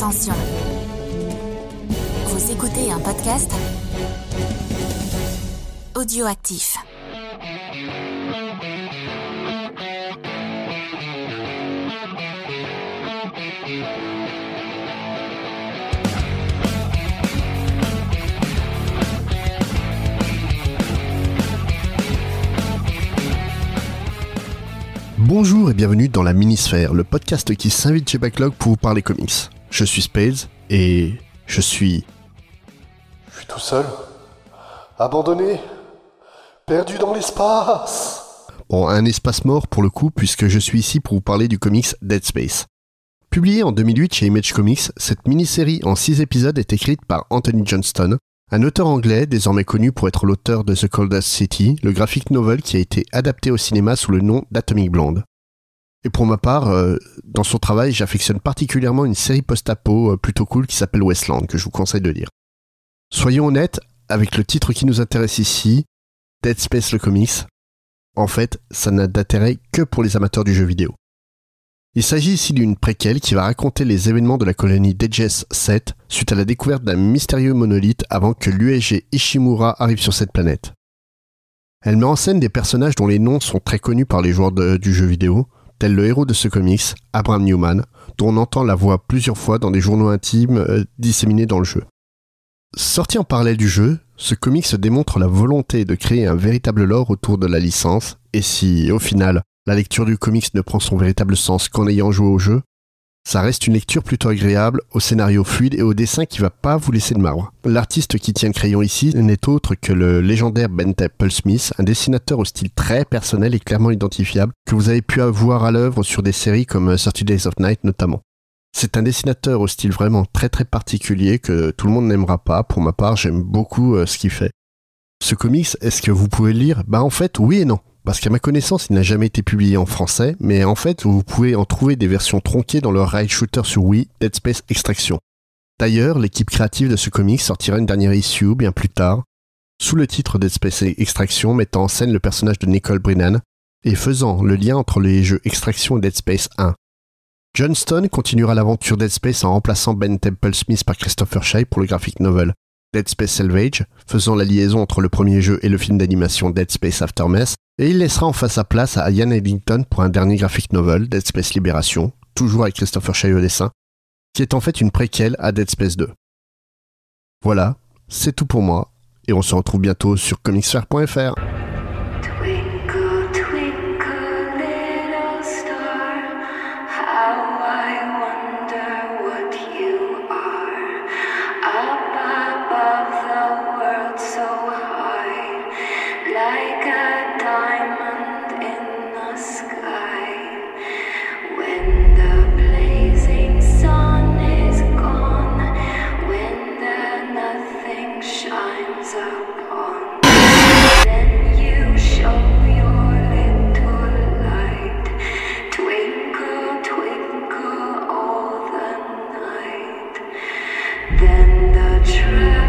Attention. Vous écoutez un podcast audioactif. Bonjour et bienvenue dans la Minisphère, le podcast qui s'invite chez Backlog pour vous parler comics. Je suis Spades et je suis... Je suis tout seul, abandonné, perdu dans l'espace. Bon, un espace mort pour le coup puisque je suis ici pour vous parler du comics Dead Space. Publié en 2008 chez Image Comics, cette mini-série en 6 épisodes est écrite par Anthony Johnston, un auteur anglais désormais connu pour être l'auteur de The Coldest City, le graphic novel qui a été adapté au cinéma sous le nom d'Atomic Blonde. Et pour ma part, euh, dans son travail, j'affectionne particulièrement une série post-apo euh, plutôt cool qui s'appelle Westland, que je vous conseille de lire. Soyons honnêtes, avec le titre qui nous intéresse ici, Dead Space le comics, en fait, ça n'a d'intérêt que pour les amateurs du jeu vidéo. Il s'agit ici d'une préquelle qui va raconter les événements de la colonie Dejes 7 suite à la découverte d'un mystérieux monolithe avant que l'USG Ishimura arrive sur cette planète. Elle met en scène des personnages dont les noms sont très connus par les joueurs du jeu vidéo, tel le héros de ce comics, Abraham Newman, dont on entend la voix plusieurs fois dans des journaux intimes euh, disséminés dans le jeu. Sorti en parallèle du jeu, ce comics démontre la volonté de créer un véritable lore autour de la licence, et si, au final, la lecture du comics ne prend son véritable sens qu'en ayant joué au jeu, ça reste une lecture plutôt agréable, au scénario fluide et au dessin qui va pas vous laisser de marbre. L'artiste qui tient le crayon ici n'est autre que le légendaire Ben Temple Smith, un dessinateur au style très personnel et clairement identifiable, que vous avez pu avoir à l'œuvre sur des séries comme 30 Days of Night notamment. C'est un dessinateur au style vraiment très très particulier que tout le monde n'aimera pas. Pour ma part, j'aime beaucoup euh, ce qu'il fait. Ce comics, est-ce que vous pouvez le lire? Bah en fait, oui et non. Parce qu'à ma connaissance, il n'a jamais été publié en français, mais en fait, vous pouvez en trouver des versions tronquées dans le rail shooter sur Wii, Dead Space Extraction. D'ailleurs, l'équipe créative de ce comic sortira une dernière issue bien plus tard, sous le titre Dead Space Extraction, mettant en scène le personnage de Nicole Brennan et faisant le lien entre les jeux Extraction et Dead Space 1. Johnston continuera l'aventure Dead Space en remplaçant Ben Temple Smith par Christopher Shea pour le graphic novel Dead Space Salvage, faisant la liaison entre le premier jeu et le film d'animation Dead Space Aftermath, et il laissera enfin sa place à Ian Eddington pour un dernier graphic novel, Dead Space Libération, toujours avec Christopher Shea au dessin, qui est en fait une préquelle à Dead Space 2. Voilà, c'est tout pour moi, et on se retrouve bientôt sur comicsfair.fr. Then the truth.